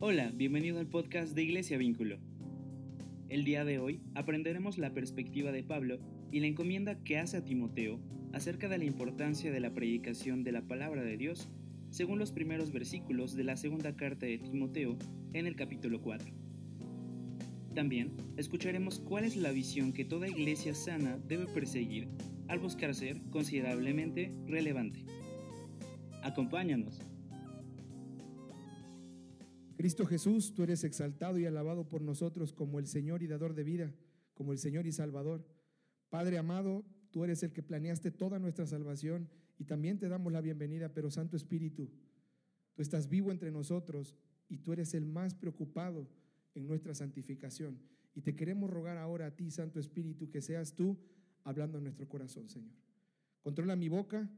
Hola, bienvenido al podcast de Iglesia Vínculo. El día de hoy aprenderemos la perspectiva de Pablo y la encomienda que hace a Timoteo acerca de la importancia de la predicación de la palabra de Dios, según los primeros versículos de la segunda carta de Timoteo en el capítulo 4. También escucharemos cuál es la visión que toda iglesia sana debe perseguir al buscar ser considerablemente relevante. Acompáñanos. Cristo Jesús, tú eres exaltado y alabado por nosotros como el Señor y dador de vida, como el Señor y Salvador. Padre amado, tú eres el que planeaste toda nuestra salvación y también te damos la bienvenida, pero Santo Espíritu, tú estás vivo entre nosotros y tú eres el más preocupado en nuestra santificación. Y te queremos rogar ahora a ti, Santo Espíritu, que seas tú hablando en nuestro corazón, Señor. Controla mi boca,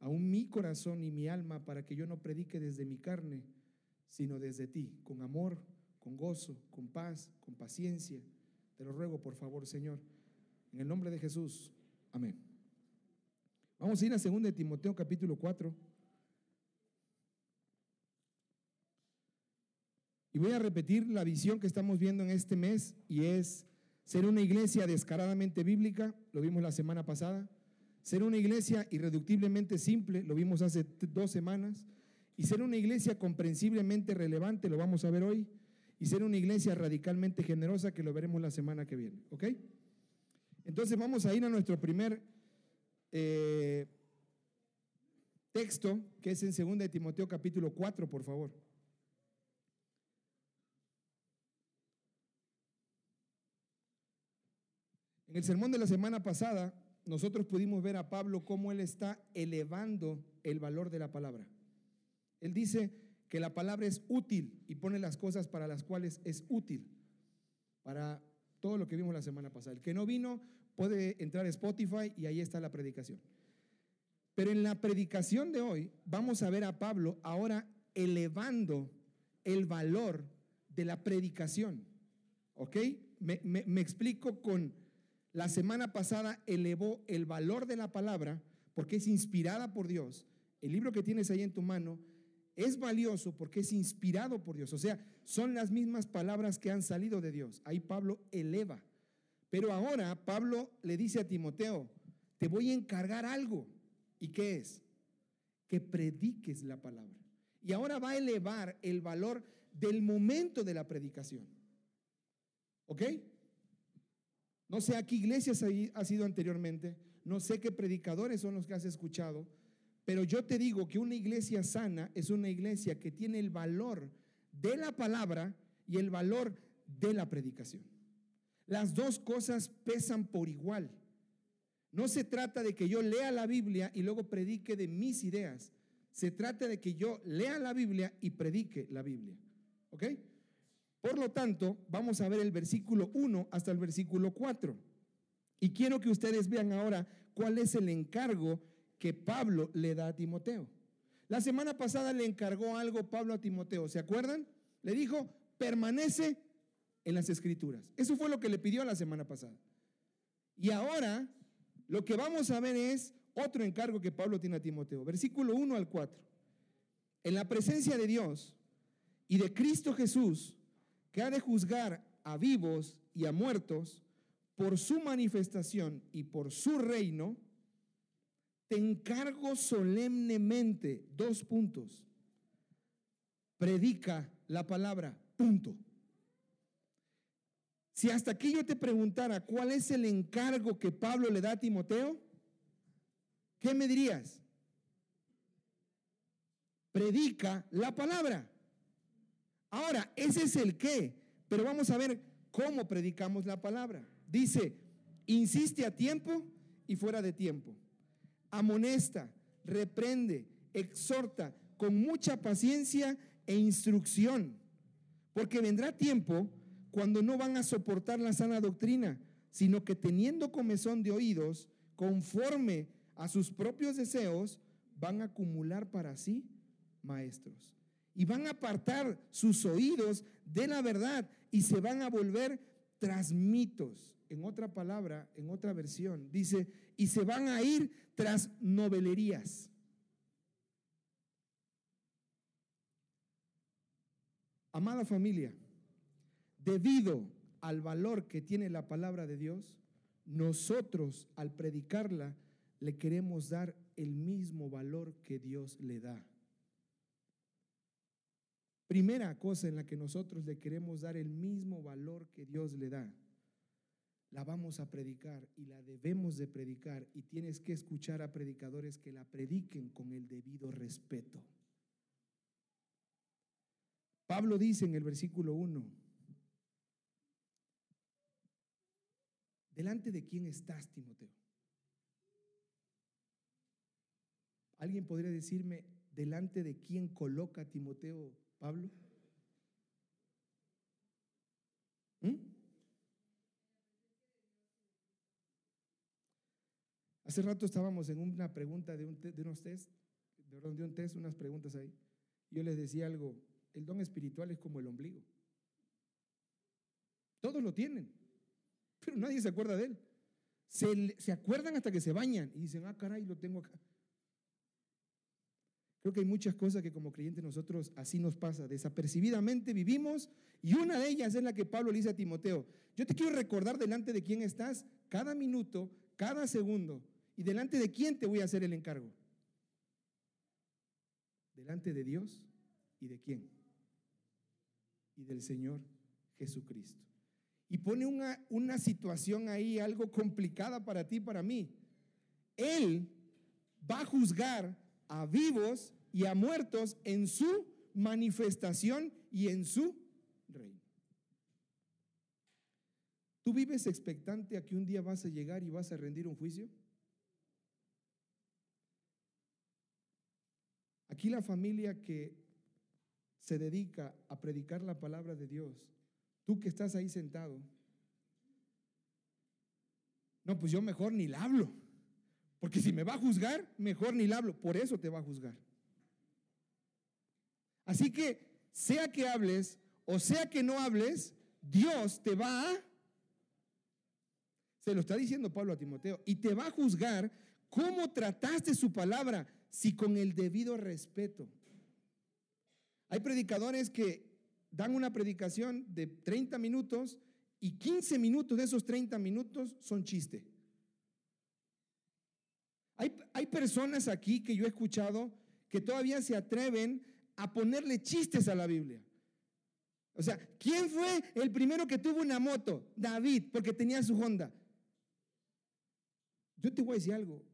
aún mi corazón y mi alma, para que yo no predique desde mi carne, sino desde ti, con amor, con gozo, con paz, con paciencia. Te lo ruego, por favor, Señor. En el nombre de Jesús. Amén. Vamos a ir a 2 de Timoteo capítulo 4. Y voy a repetir la visión que estamos viendo en este mes y es ser una iglesia descaradamente bíblica, lo vimos la semana pasada, ser una iglesia irreductiblemente simple, lo vimos hace dos semanas, y ser una iglesia comprensiblemente relevante, lo vamos a ver hoy, y ser una iglesia radicalmente generosa, que lo veremos la semana que viene. ¿Ok? Entonces vamos a ir a nuestro primer eh, texto, que es en 2 de Timoteo capítulo 4, por favor. En el sermón de la semana pasada, nosotros pudimos ver a Pablo cómo él está elevando el valor de la palabra. Él dice que la palabra es útil y pone las cosas para las cuales es útil, para todo lo que vimos la semana pasada. El que no vino puede entrar a Spotify y ahí está la predicación. Pero en la predicación de hoy vamos a ver a Pablo ahora elevando el valor de la predicación. ¿Ok? Me, explico con la semana pasada elevó el valor de la palabra porque es inspirada por Dios. El libro que tienes ahí en tu mano es valioso porque es inspirado por Dios. O sea, son las mismas palabras que han salido de Dios. Ahí Pablo eleva. Pero ahora Pablo le dice a Timoteo, te voy a encargar algo. ¿Y qué es? Que prediques la palabra. Y ahora va a elevar el valor del momento de la predicación. ¿Ok? No sé a qué iglesias ha sido anteriormente, no sé qué predicadores son los que has escuchado, pero yo te digo que una iglesia sana es una iglesia que tiene el valor de la palabra y el valor de la predicación. Las dos cosas pesan por igual. No se trata de que yo lea la Biblia y luego predique de mis ideas. Se trata de que yo lea la Biblia y predique la Biblia. ¿Ok? Por lo tanto, vamos a ver el versículo 1 hasta el versículo 4. Y quiero que ustedes vean ahora cuál es el encargo que Pablo le da a Timoteo. La semana pasada le encargó algo Pablo a Timoteo, ¿se acuerdan? Le dijo, permanece en las escrituras. Eso fue lo que le pidió la semana pasada. Y ahora lo que vamos a ver es otro encargo que Pablo tiene a Timoteo. Versículo 1 al 4. En la presencia de Dios y de Cristo Jesús, que ha de juzgar a vivos y a muertos por su manifestación y por su reino, te encargo solemnemente, dos puntos, predica la palabra, punto. Si hasta aquí yo te preguntara cuál es el encargo que Pablo le da a Timoteo, ¿qué me dirías? Predica la palabra. Ahora, ese es el qué, pero vamos a ver cómo predicamos la palabra. Dice, insiste a tiempo y fuera de tiempo amonesta, reprende, exhorta con mucha paciencia e instrucción, porque vendrá tiempo cuando no van a soportar la sana doctrina, sino que teniendo comezón de oídos, conforme a sus propios deseos, van a acumular para sí maestros. Y van a apartar sus oídos de la verdad y se van a volver transmitos en otra palabra, en otra versión, dice, y se van a ir tras novelerías. Amada familia, debido al valor que tiene la palabra de Dios, nosotros al predicarla le queremos dar el mismo valor que Dios le da. Primera cosa en la que nosotros le queremos dar el mismo valor que Dios le da. La vamos a predicar y la debemos de predicar y tienes que escuchar a predicadores que la prediquen con el debido respeto. Pablo dice en el versículo 1, ¿delante de quién estás, Timoteo? ¿Alguien podría decirme delante de quién coloca Timoteo Pablo? ¿Mm? Hace rato estábamos en una pregunta de, un de unos test, de un test, unas preguntas ahí. Yo les decía algo, el don espiritual es como el ombligo. Todos lo tienen, pero nadie se acuerda de él. Se, se acuerdan hasta que se bañan y dicen, ah, caray, lo tengo acá. Creo que hay muchas cosas que como creyentes nosotros así nos pasa. Desapercibidamente vivimos y una de ellas es la que Pablo le dice a Timoteo. Yo te quiero recordar delante de quién estás cada minuto, cada segundo y delante de quién te voy a hacer el encargo. Delante de Dios y de quién. Y del Señor Jesucristo. Y pone una, una situación ahí algo complicada para ti para mí. Él va a juzgar a vivos y a muertos en su manifestación y en su reino. ¿Tú vives expectante a que un día vas a llegar y vas a rendir un juicio? Aquí la familia que se dedica a predicar la palabra de Dios, tú que estás ahí sentado, no, pues yo mejor ni la hablo, porque si me va a juzgar, mejor ni la hablo, por eso te va a juzgar. Así que, sea que hables o sea que no hables, Dios te va a... Se lo está diciendo Pablo a Timoteo, y te va a juzgar cómo trataste su palabra, si con el debido respeto. Hay predicadores que dan una predicación de 30 minutos y 15 minutos de esos 30 minutos son chiste. Hay, hay personas aquí que yo he escuchado que todavía se atreven a ponerle chistes a la Biblia. O sea, ¿quién fue el primero que tuvo una moto? David, porque tenía su Honda. Yo te voy a decir algo,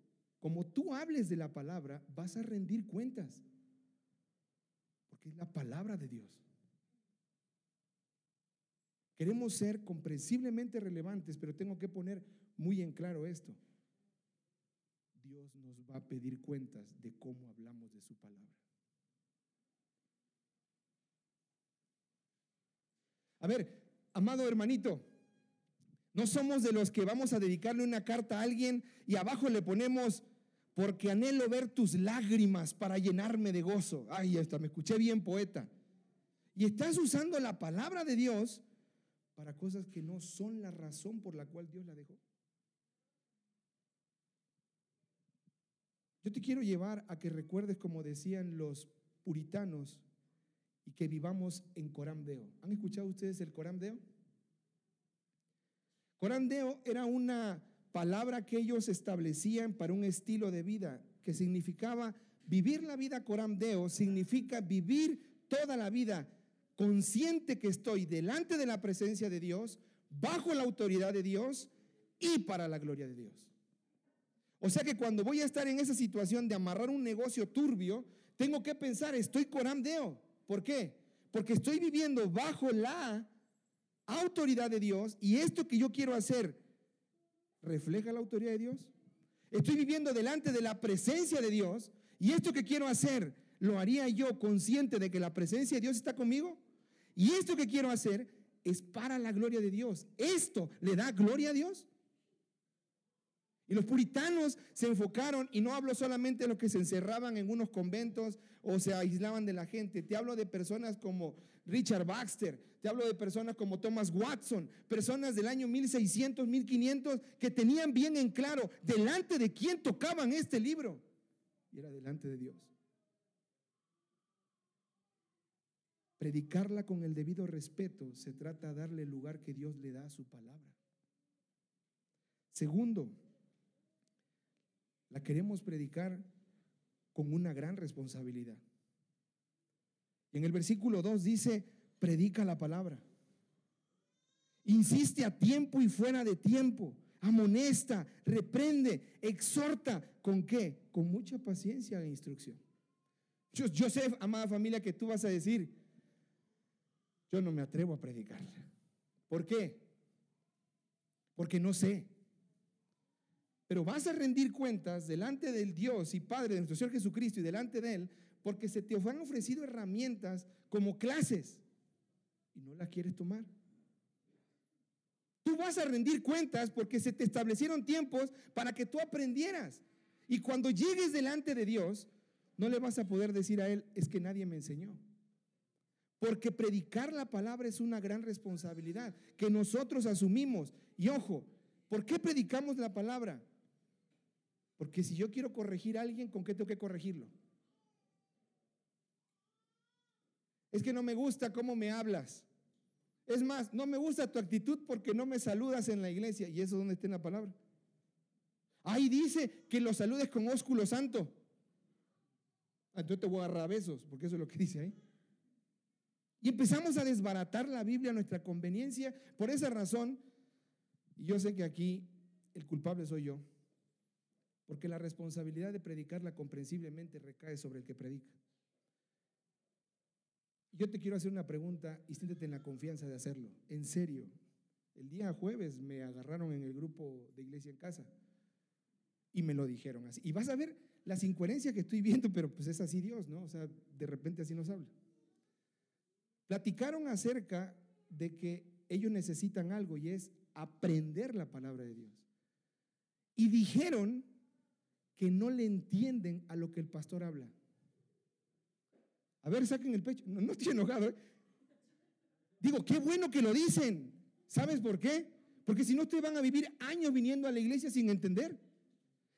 como tú hables de la palabra, vas a rendir cuentas, porque es la palabra de Dios. Queremos ser comprensiblemente relevantes, pero tengo que poner muy en claro esto. Dios nos va a pedir cuentas de cómo hablamos de su palabra. A ver, amado hermanito, no somos de los que vamos a dedicarle una carta a alguien y abajo le ponemos, porque anhelo ver tus lágrimas para llenarme de gozo. Ay, hasta me escuché bien poeta. Y estás usando la palabra de Dios para cosas que no son la razón por la cual Dios la dejó. Yo te quiero llevar a que recuerdes, como decían los puritanos, y que vivamos en Corán Deo. ¿Han escuchado ustedes el Corán Deo? Corán Deo era una palabra que ellos establecían para un estilo de vida que significaba vivir la vida Corán Deo, significa vivir toda la vida consciente que estoy delante de la presencia de Dios, bajo la autoridad de Dios y para la gloria de Dios. O sea que cuando voy a estar en esa situación de amarrar un negocio turbio, tengo que pensar, estoy Corán Deo. ¿Por qué? Porque estoy viviendo bajo la autoridad de Dios y esto que yo quiero hacer refleja la autoridad de Dios. Estoy viviendo delante de la presencia de Dios y esto que quiero hacer lo haría yo consciente de que la presencia de Dios está conmigo. Y esto que quiero hacer es para la gloria de Dios. ¿Esto le da gloria a Dios? Y los puritanos se enfocaron, y no hablo solamente de los que se encerraban en unos conventos o se aislaban de la gente, te hablo de personas como Richard Baxter, te hablo de personas como Thomas Watson, personas del año 1600, 1500, que tenían bien en claro delante de quién tocaban este libro. Y era delante de Dios. Predicarla con el debido respeto se trata de darle el lugar que Dios le da a su palabra. Segundo, la queremos predicar con una gran responsabilidad. Y en el versículo 2 dice, predica la palabra. Insiste a tiempo y fuera de tiempo. Amonesta, reprende, exhorta. ¿Con qué? Con mucha paciencia e instrucción. Yo, yo sé, amada familia, que tú vas a decir, yo no me atrevo a predicar. ¿Por qué? Porque no sé. Pero vas a rendir cuentas delante del Dios y Padre de nuestro Señor Jesucristo y delante de Él, porque se te han ofrecido herramientas como clases y no las quieres tomar. Tú vas a rendir cuentas porque se te establecieron tiempos para que tú aprendieras. Y cuando llegues delante de Dios, no le vas a poder decir a Él, es que nadie me enseñó. Porque predicar la palabra es una gran responsabilidad que nosotros asumimos. Y ojo, ¿por qué predicamos la palabra? Porque si yo quiero corregir a alguien, ¿con qué tengo que corregirlo? Es que no me gusta cómo me hablas. Es más, no me gusta tu actitud porque no me saludas en la iglesia. ¿Y eso dónde está en la palabra? Ahí dice que lo saludes con ósculo santo. Ah, entonces te voy a agarrar besos, porque eso es lo que dice ahí. Y empezamos a desbaratar la Biblia a nuestra conveniencia. Por esa razón, y yo sé que aquí el culpable soy yo, porque la responsabilidad de predicarla comprensiblemente recae sobre el que predica. Yo te quiero hacer una pregunta y siéntete en la confianza de hacerlo. En serio. El día jueves me agarraron en el grupo de iglesia en casa y me lo dijeron así. Y vas a ver las incoherencias que estoy viendo, pero pues es así Dios, ¿no? O sea, de repente así nos habla. Platicaron acerca de que ellos necesitan algo y es aprender la palabra de Dios. Y dijeron que no le entienden a lo que el pastor habla. A ver, saquen el pecho. No, estoy enojado. ¿eh? Digo, qué bueno que lo dicen. ¿Sabes por qué? Porque si no, ustedes van a vivir años viniendo a la iglesia sin entender.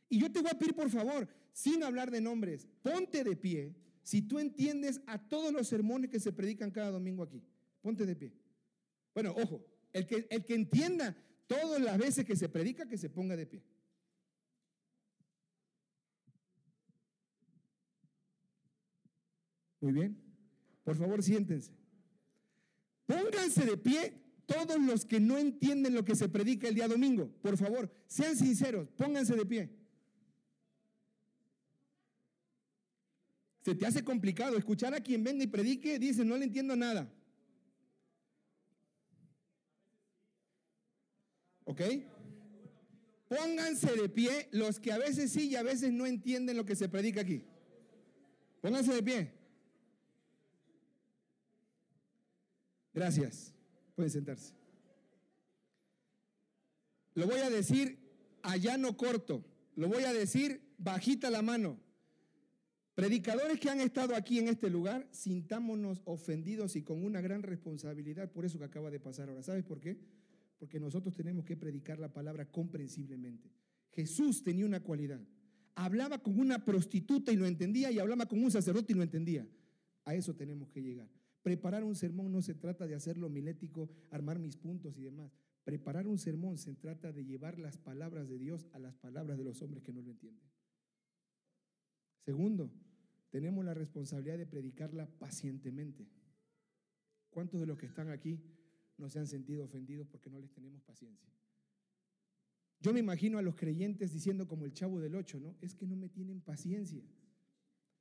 Y yo te voy a pedir, por favor, sin hablar de nombres, ponte de pie si tú entiendes a todos los sermones que se predican cada domingo aquí. Ponte de pie. Bueno, ojo, el que, el que entienda todas las veces que se predica, que se ponga de pie. Muy bien. Por favor, siéntense. Pónganse de pie todos los que no entienden lo que se predica el día domingo. Por favor, sean sinceros, pónganse de pie. Se te hace complicado escuchar a quien venga y predique, dice, no le entiendo nada. ¿Ok? Pónganse de pie los que a veces sí y a veces no entienden lo que se predica aquí. Pónganse de pie. Gracias. Pueden sentarse. Lo voy a decir allá no corto. Lo voy a decir bajita la mano. Predicadores que han estado aquí en este lugar, sintámonos ofendidos y con una gran responsabilidad por eso que acaba de pasar ahora. ¿Sabes por qué? Porque nosotros tenemos que predicar la palabra comprensiblemente. Jesús tenía una cualidad. Hablaba con una prostituta y lo entendía y hablaba con un sacerdote y lo entendía. A eso tenemos que llegar. Preparar un sermón no se trata de hacerlo milético, armar mis puntos y demás. Preparar un sermón se trata de llevar las palabras de Dios a las palabras de los hombres que no lo entienden. Segundo, tenemos la responsabilidad de predicarla pacientemente. ¿Cuántos de los que están aquí no se han sentido ofendidos porque no les tenemos paciencia? Yo me imagino a los creyentes diciendo como el chavo del ocho, ¿no? Es que no me tienen paciencia.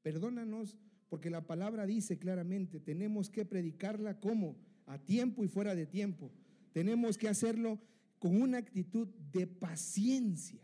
Perdónanos porque la palabra dice claramente, tenemos que predicarla como a tiempo y fuera de tiempo. Tenemos que hacerlo con una actitud de paciencia.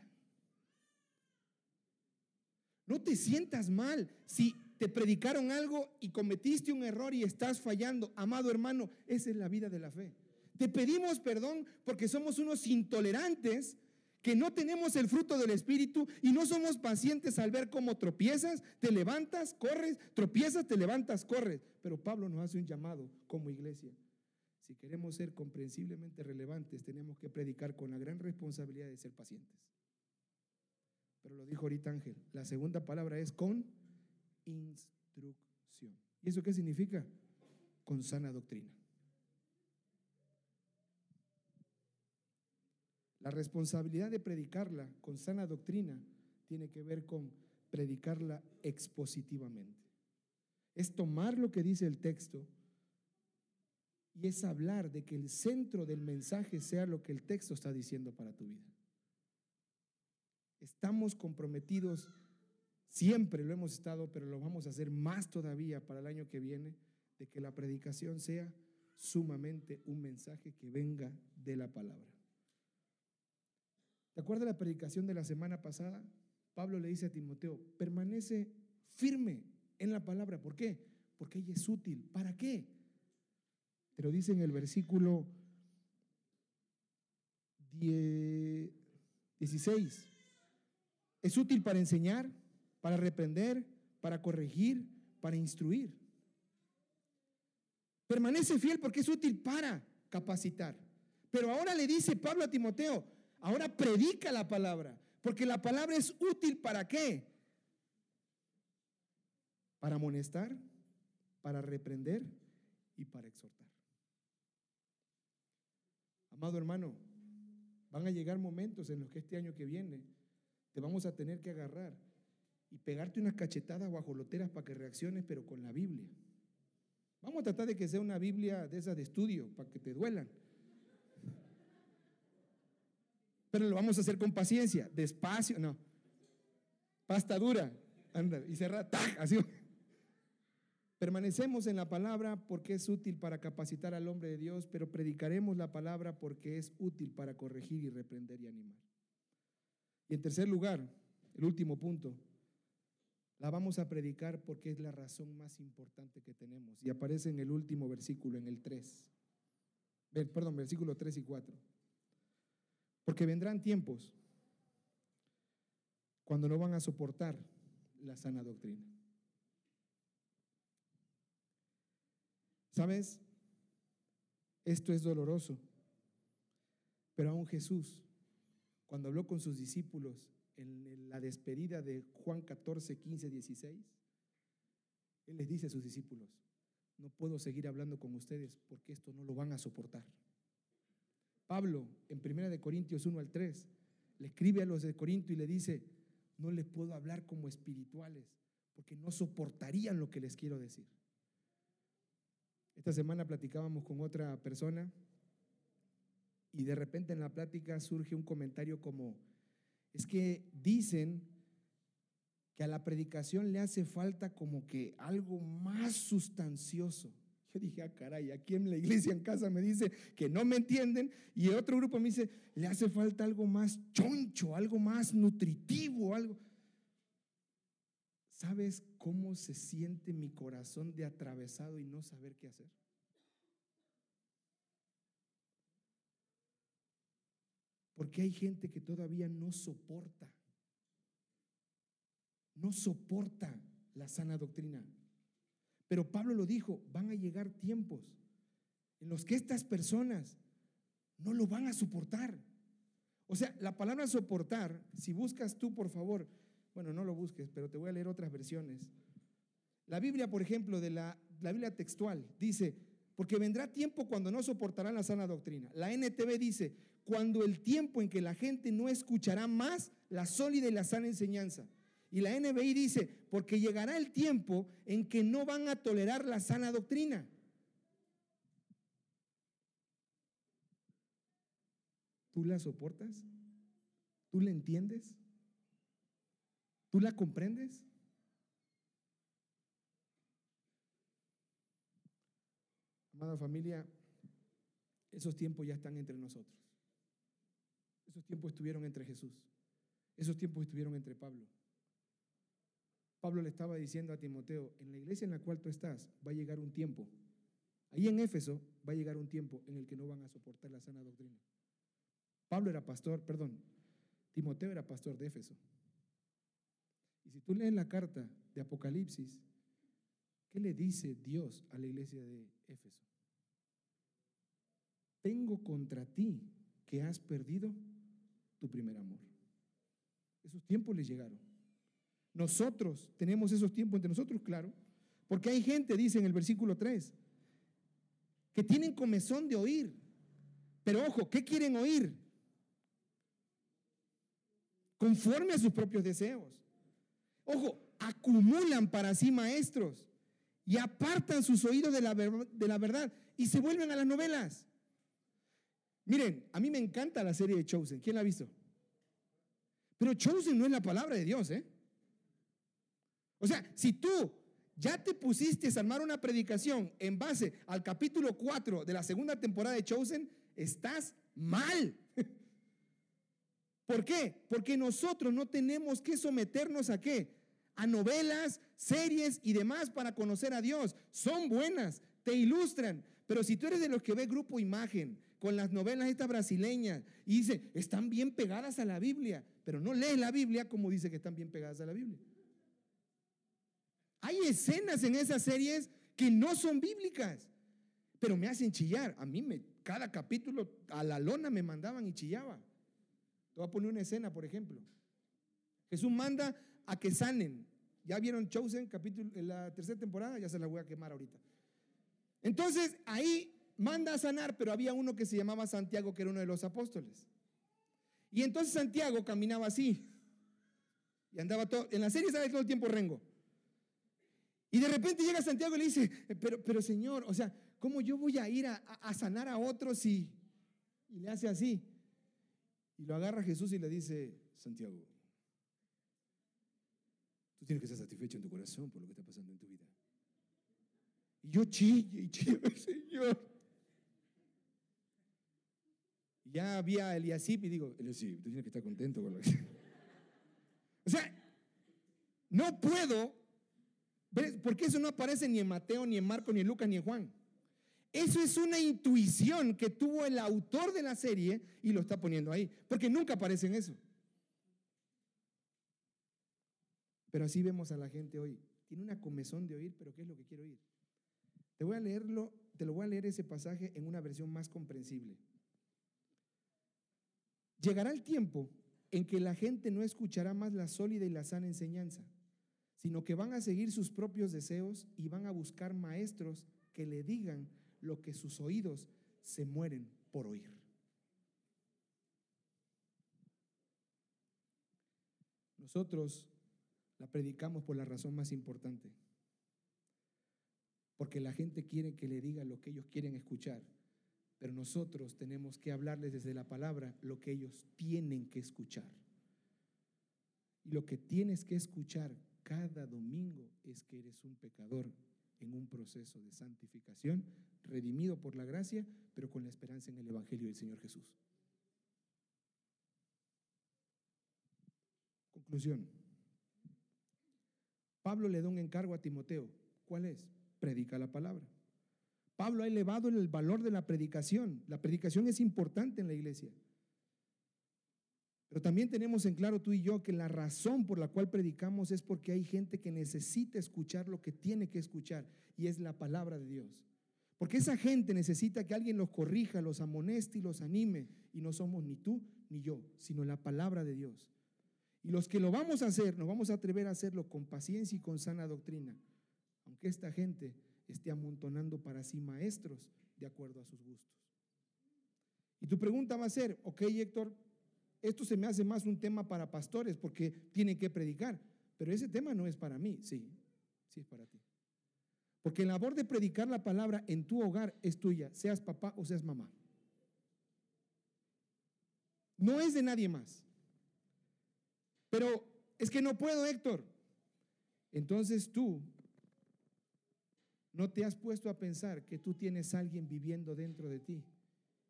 No te sientas mal si te predicaron algo y cometiste un error y estás fallando. Amado hermano, esa es la vida de la fe. Te pedimos perdón porque somos unos intolerantes que no tenemos el fruto del Espíritu y no somos pacientes al ver cómo tropiezas, te levantas, corres, tropiezas, te levantas, corres. Pero Pablo nos hace un llamado como iglesia. Si queremos ser comprensiblemente relevantes, tenemos que predicar con la gran responsabilidad de ser pacientes. Pero lo dijo ahorita Ángel, la segunda palabra es con instrucción. ¿Y eso qué significa? con sana doctrina. La responsabilidad de predicarla con sana doctrina tiene que ver con predicarla expositivamente. Es tomar lo que dice el texto y es hablar de que el centro del mensaje sea lo que el texto está diciendo para tu vida. Estamos comprometidos, siempre lo hemos estado, pero lo vamos a hacer más todavía para el año que viene, de que la predicación sea sumamente un mensaje que venga de la palabra. ¿Te acuerdas la predicación de la semana pasada? Pablo le dice a Timoteo, permanece firme en la palabra. ¿Por qué? Porque ella es útil. ¿Para qué? Pero dice en el versículo 16, es útil para enseñar, para reprender, para corregir, para instruir. Permanece fiel porque es útil para capacitar. Pero ahora le dice Pablo a Timoteo, ahora predica la palabra, porque la palabra es útil para qué? Para amonestar, para reprender y para exhortar. Amado hermano, van a llegar momentos en los que este año que viene te vamos a tener que agarrar y pegarte unas cachetadas guajoloteras para que reacciones, pero con la Biblia. Vamos a tratar de que sea una Biblia de esas de estudio, para que te duelan. Pero lo vamos a hacer con paciencia, despacio, no. Pasta dura, anda, y cerra, así. Permanecemos en la palabra porque es útil para capacitar al hombre de Dios, pero predicaremos la palabra porque es útil para corregir y reprender y animar. Y en tercer lugar, el último punto, la vamos a predicar porque es la razón más importante que tenemos. Y aparece en el último versículo, en el 3. Perdón, versículo 3 y 4. Porque vendrán tiempos cuando no van a soportar la sana doctrina. ¿Sabes? Esto es doloroso. Pero aún Jesús, cuando habló con sus discípulos en la despedida de Juan 14, 15, 16, Él les dice a sus discípulos, no puedo seguir hablando con ustedes porque esto no lo van a soportar. Pablo, en 1 de Corintios 1 al 3, le escribe a los de Corinto y le dice, no les puedo hablar como espirituales, porque no soportarían lo que les quiero decir. Esta semana platicábamos con otra persona y de repente en la plática surge un comentario como, es que dicen que a la predicación le hace falta como que algo más sustancioso. Yo dije, ah, caray, aquí en la iglesia en casa me dice que no me entienden y otro grupo me dice, le hace falta algo más choncho, algo más nutritivo, algo. ¿Sabes cómo se siente mi corazón de atravesado y no saber qué hacer? Porque hay gente que todavía no soporta, no soporta la sana doctrina. Pero Pablo lo dijo, van a llegar tiempos en los que estas personas no lo van a soportar. O sea, la palabra soportar, si buscas tú, por favor, bueno, no lo busques, pero te voy a leer otras versiones. La Biblia, por ejemplo, de la, Biblia textual, dice, porque vendrá tiempo cuando no soportarán la sana doctrina. La NTV dice, cuando el tiempo en que la gente no escuchará más la sólida y la sana enseñanza. Y la NBI dice, porque llegará el tiempo en que no van a tolerar la sana doctrina. ¿Tú la soportas? ¿Tú la entiendes? ¿Tú la comprendes? Amada familia, esos tiempos ya están entre nosotros. Esos tiempos estuvieron entre Jesús. Esos tiempos estuvieron entre Pablo. Pablo le estaba diciendo a Timoteo, en la iglesia en la cual tú estás va a llegar un tiempo, ahí en Éfeso va a llegar un tiempo en el que no van a soportar la sana doctrina. Pablo era pastor, perdón, Timoteo era pastor de Éfeso. Y si tú lees la carta de Apocalipsis, ¿qué le dice Dios a la iglesia de Éfeso? Tengo contra ti que has perdido tu primer amor. Esos tiempos les llegaron. Nosotros tenemos esos tiempos entre nosotros, claro, porque hay gente, dice en el versículo 3, que tienen comezón de oír. Pero ojo, ¿qué quieren oír? Conforme a sus propios deseos. Ojo, acumulan para sí maestros y apartan sus oídos de la, de la verdad y se vuelven a las novelas. Miren, a mí me encanta la serie de Chosen. ¿Quién la ha visto? Pero Chosen no es la palabra de Dios, ¿eh? O sea, si tú ya te pusiste a armar una predicación en base al capítulo 4 de la segunda temporada de Chosen, estás mal. ¿Por qué? Porque nosotros no tenemos que someternos a qué? A novelas, series y demás para conocer a Dios. Son buenas, te ilustran. Pero si tú eres de los que ve Grupo Imagen con las novelas estas brasileñas y dice, están bien pegadas a la Biblia, pero no lees la Biblia como dice que están bien pegadas a la Biblia. Hay escenas en esas series que no son bíblicas, pero me hacen chillar. A mí me, cada capítulo a la lona me mandaban y chillaba. Te voy a poner una escena, por ejemplo. Jesús manda a que sanen. Ya vieron Chosen, capítulo, en la tercera temporada, ya se la voy a quemar ahorita. Entonces ahí manda a sanar, pero había uno que se llamaba Santiago, que era uno de los apóstoles. Y entonces Santiago caminaba así. Y andaba todo, en la serie sabe todo el tiempo rengo. Y de repente llega Santiago y le dice, pero, pero Señor, o sea, ¿cómo yo voy a ir a, sanar a otros y, y le hace así? Y lo agarra Jesús y le dice, Santiago, tú tienes que estar satisfecho en tu corazón por lo que está pasando en tu vida. Y yo chille y chille, Señor. Y ya había Eliasip y digo, Eliasip, tú tienes que estar contento con lo que... O sea, no puedo porque eso no aparece ni en Mateo, ni en Marco, ni en Lucas, ni en Juan. Eso es una intuición que tuvo el autor de la serie y lo está poniendo ahí, porque nunca aparece en eso. Pero así vemos a la gente hoy. Tiene una comezón de oír, pero ¿qué es lo que quiero oír? Te voy a leerlo, te lo voy a leer ese pasaje en una versión más comprensible. Llegará el tiempo en que la gente no escuchará más la sólida y la sana enseñanza sino que van a seguir sus propios deseos y van a buscar maestros que le digan lo que sus oídos se mueren por oír. Nosotros la predicamos por la razón más importante, porque la gente quiere que le diga lo que ellos quieren escuchar, pero nosotros tenemos que hablarles desde la palabra lo que ellos tienen que escuchar. Y lo que tienes que escuchar cada domingo es que eres un pecador en un proceso de santificación, redimido por la gracia, pero con la esperanza en el Evangelio del Señor Jesús. Conclusión. Pablo le da un encargo a Timoteo. ¿Cuál es? Predica la palabra. Pablo ha elevado el valor de la predicación. La predicación es importante en la iglesia. Pero también tenemos en claro tú y yo que la razón por la cual predicamos es porque hay gente que necesita escuchar lo que tiene que escuchar y es la palabra de Dios. Porque esa gente necesita que alguien los corrija, los amoneste y los anime. Y no somos ni tú ni yo, sino la palabra de Dios. Y los que lo vamos a hacer, nos vamos a atrever a hacerlo con paciencia y con sana doctrina. Aunque esta gente esté amontonando para sí maestros de acuerdo a sus gustos. Y tu pregunta va a ser, ok Héctor, esto se me hace más un tema para pastores porque tienen que predicar, pero ese tema no es para mí, sí, sí es para ti. Porque la labor de predicar la palabra en tu hogar es tuya, seas papá o seas mamá. No es de nadie más. Pero es que no puedo, Héctor. Entonces tú no te has puesto a pensar que tú tienes a alguien viviendo dentro de ti.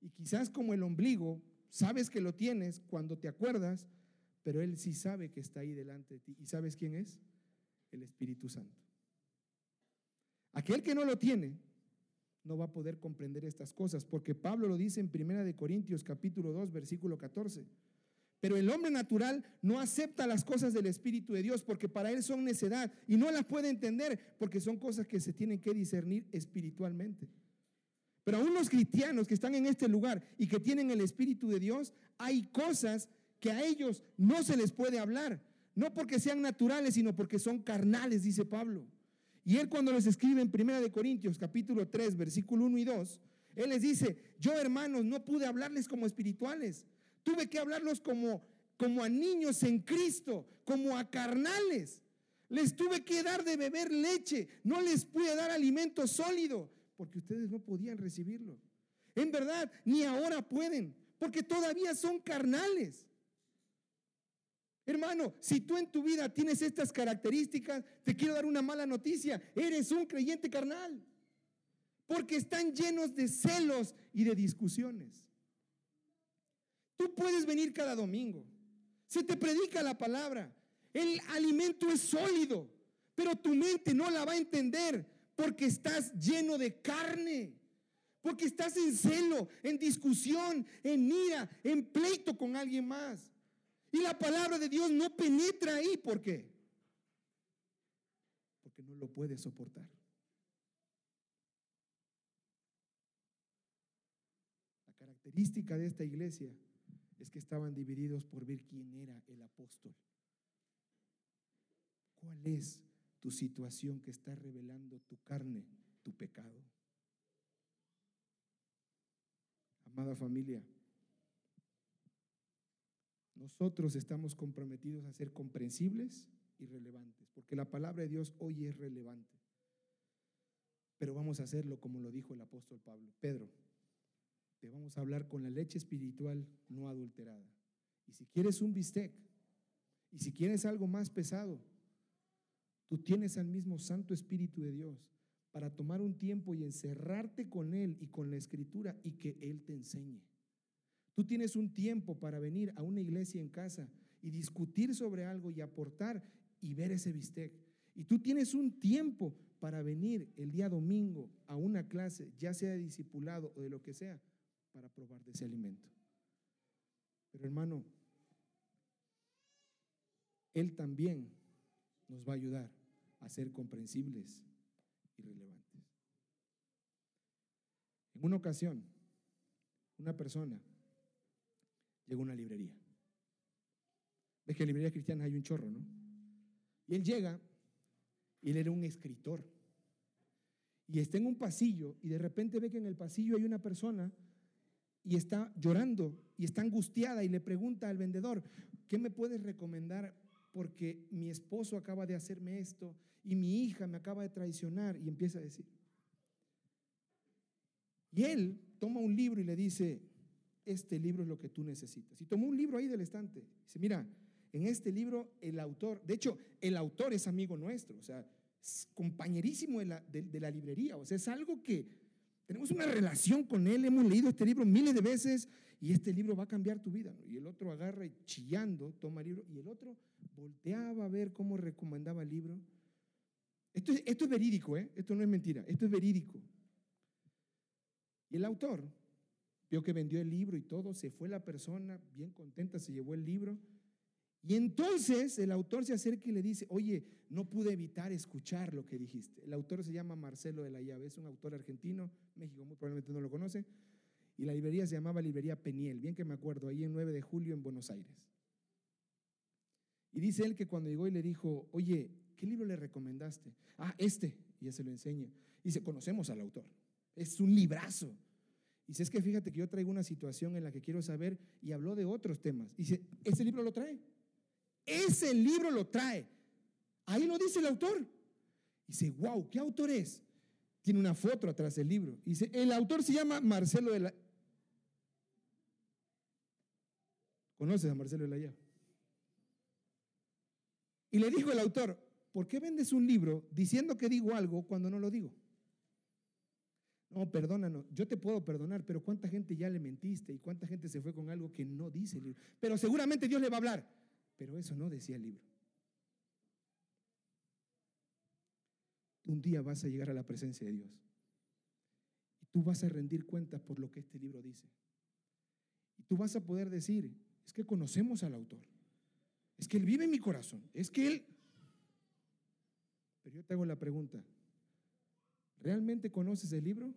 Y quizás como el ombligo Sabes que lo tienes cuando te acuerdas, pero Él sí sabe que está ahí delante de ti. ¿Y sabes quién es? El Espíritu Santo. Aquel que no lo tiene no va a poder comprender estas cosas, porque Pablo lo dice en Primera de Corintios capítulo 2, versículo 14. Pero el hombre natural no acepta las cosas del Espíritu de Dios porque para él son necedad y no las puede entender porque son cosas que se tienen que discernir espiritualmente. Pero aún los cristianos que están en este lugar y que tienen el Espíritu de Dios, hay cosas que a ellos no se les puede hablar. No porque sean naturales, sino porque son carnales, dice Pablo. Y él cuando les escribe en 1 de Corintios capítulo 3, versículo 1 y 2, Él les dice, yo hermanos no pude hablarles como espirituales, tuve que hablarlos como, como a niños en Cristo, como a carnales. Les tuve que dar de beber leche, no les pude dar alimento sólido, porque ustedes no podían recibirlo. En verdad, ni ahora pueden, porque todavía son carnales. Hermano, si tú en tu vida tienes estas características, te quiero dar una mala noticia. Eres un creyente carnal. Porque están llenos de celos y de discusiones. Tú puedes venir cada domingo. Se te predica la palabra. El alimento es sólido, pero tu mente no la va a entender porque estás lleno de carne. Porque estás en celo, en discusión, en ira, en pleito con alguien más. Y la palabra de Dios no penetra ahí. ¿Por qué? Porque no lo puede soportar. La característica de esta iglesia es que estaban divididos por ver quién era el apóstol. ¿Cuál es tu situación que está revelando tu carne, tu pecado? Amada familia, nosotros estamos comprometidos a ser comprensibles y relevantes, porque la palabra de Dios hoy es relevante. Pero vamos a hacerlo como lo dijo el apóstol Pablo. Pedro, te vamos a hablar con la leche espiritual no adulterada. Y si quieres un bistec, y si quieres algo más pesado, tú tienes al mismo Santo Espíritu de Dios para tomar un tiempo y encerrarte con Él y con la Escritura y que Él te enseñe. Tú tienes un tiempo para venir a una iglesia en casa y discutir sobre algo y aportar y ver ese bistec. Y tú tienes un tiempo para venir el día domingo a una clase, ya sea de discipulado o de lo que sea, para probar de ese alimento. Pero hermano, Él también nos va a ayudar a ser comprensibles y relevantes. En una ocasión, una persona llegó a una librería. Ves que en librerías cristianas hay un chorro, ¿no? Y él llega, y él era un escritor. Y está en un pasillo, y de repente ve que en el pasillo hay una persona y está llorando y está angustiada y le pregunta al vendedor, ¿qué me puedes recomendar? Porque mi esposo acaba de hacerme esto y mi hija me acaba de traicionar y empieza a decir. Y él toma un libro y le dice, este libro es lo que tú necesitas. Y tomó un libro ahí del estante. Dice, mira, en este libro el autor, de hecho, el autor es amigo nuestro, o sea, es compañerísimo de la, de, la librería, o sea, es algo que tenemos una relación con él, hemos leído este libro miles de veces y este libro va a cambiar tu vida. Y el otro agarra y chillando toma el libro y el otro volteaba a ver cómo recomendaba el libro. Esto, es verídico, ¿eh? esto no es mentira, esto es verídico. Y el autor Vio que vendió el libro y todo, se fue la persona, bien contenta, se llevó el libro. Y entonces el autor se acerca y le dice, oye, no pude evitar escuchar lo que dijiste. El autor se llama Marcelo de la Llave, es un autor argentino, México muy probablemente no lo conoce, y la librería se llamaba Librería Peniel, bien que me acuerdo, ahí en 9 de julio en Buenos Aires. Y dice él que cuando llegó y le dijo, oye, ¿qué libro le recomendaste? Ah, este, y ya se lo enseña. Y dice, conocemos al autor, es un librazo. Y si es que fíjate que yo traigo una situación en la que quiero saber y habló de otros temas. Y dice, ese libro lo trae. Ese libro lo trae. Ahí lo dice el autor. Y dice, wow, ¿qué autor es? Tiene una foto atrás del libro. Y dice, el autor se llama Marcelo de la... ¿Conoces a Marcelo de la? Y le dijo el autor, ¿por qué vendes un libro diciendo que digo algo cuando no lo digo? No, perdónanos, yo te puedo perdonar, pero ¿cuánta gente ya le mentiste y cuánta gente se fue con algo que no dice el libro? Pero seguramente Dios le va a hablar, pero eso no decía el libro. Un día vas a llegar a la presencia de Dios y tú vas a rendir cuentas por lo que este libro dice. Y tú vas a poder decir, es que conocemos al autor, es que Él vive en mi corazón, es que Él... Yo te hago la pregunta, ¿Realmente conoces el libro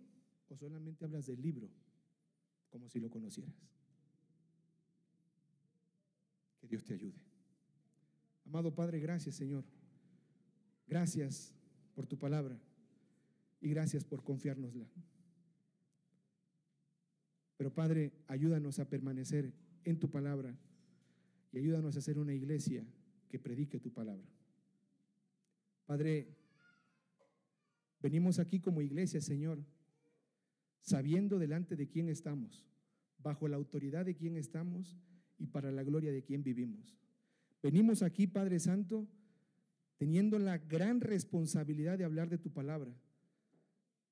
o solamente hablas del libro como si lo conocieras? Que Dios te ayude. Amado Padre, gracias Señor. Gracias por tu palabra y gracias por confiárnosla. Pero Padre, ayúdanos a permanecer en tu palabra y ayúdanos a ser una iglesia que predique tu palabra. Padre, venimos aquí como iglesia, Señor, sabiendo delante de quién estamos, bajo la autoridad de quién estamos y para la gloria de quién vivimos. Venimos aquí, Padre Santo, teniendo la gran responsabilidad de hablar de tu palabra,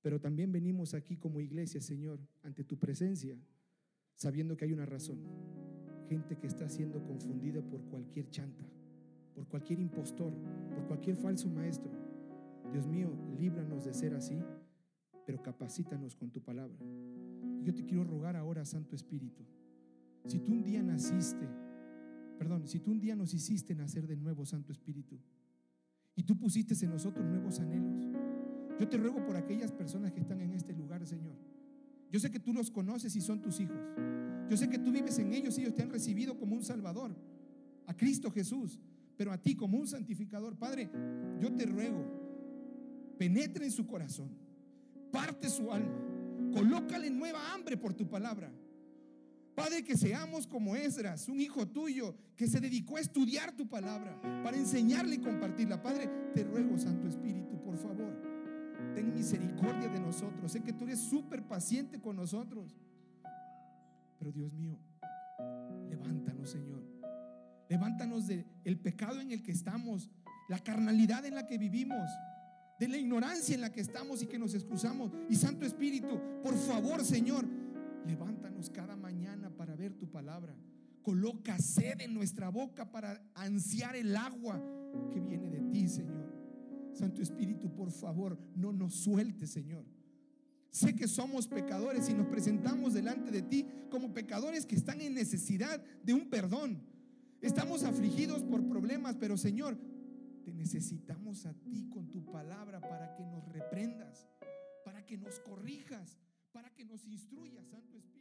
pero también venimos aquí como iglesia, Señor, ante tu presencia, sabiendo que hay una razón. Gente que está siendo confundida por cualquier chanta, por cualquier impostor, por cualquier falso maestro. Dios mío, líbranos de ser así, pero capacítanos con tu palabra. yo te quiero rogar ahora, Santo Espíritu, si tú un día naciste, perdón, si tú un día nos hiciste nacer de nuevo, Santo Espíritu, y tú pusiste en nosotros nuevos anhelos, yo te ruego por aquellas personas que están en este lugar, Señor. Yo sé que tú los conoces y son tus hijos. Yo sé que tú vives en ellos y ellos te han recibido como un Salvador, a Cristo Jesús, pero a ti como un santificador. Padre, yo te ruego, penetra en su corazón, parte su alma, colócale nueva hambre por tu palabra. Padre, que seamos como Esdras, un hijo tuyo que se dedicó a estudiar tu palabra para enseñarle y compartirla. Padre, te ruego, Santo Espíritu, por favor, ten misericordia de nosotros. Sé que tú eres súper paciente con nosotros. Pero Dios mío, levántanos, Señor. Levántanos del el pecado en el que estamos, la carnalidad en la que vivimos, de la ignorancia en la que estamos y que nos excusamos. Y Santo Espíritu, por favor, Señor, levántanos cada mañana para ver tu palabra. Coloca sed en nuestra boca para ansiar el agua que viene de ti, Señor. Santo Espíritu, por favor, no nos sueltes, Señor. Sé que somos pecadores y nos presentamos delante de ti como pecadores que están en necesidad de un perdón. Estamos afligidos por problemas, pero Señor, te necesitamos a ti con tu palabra para que nos reprendas, para que nos corrijas, para que nos instruyas, Santo Espíritu.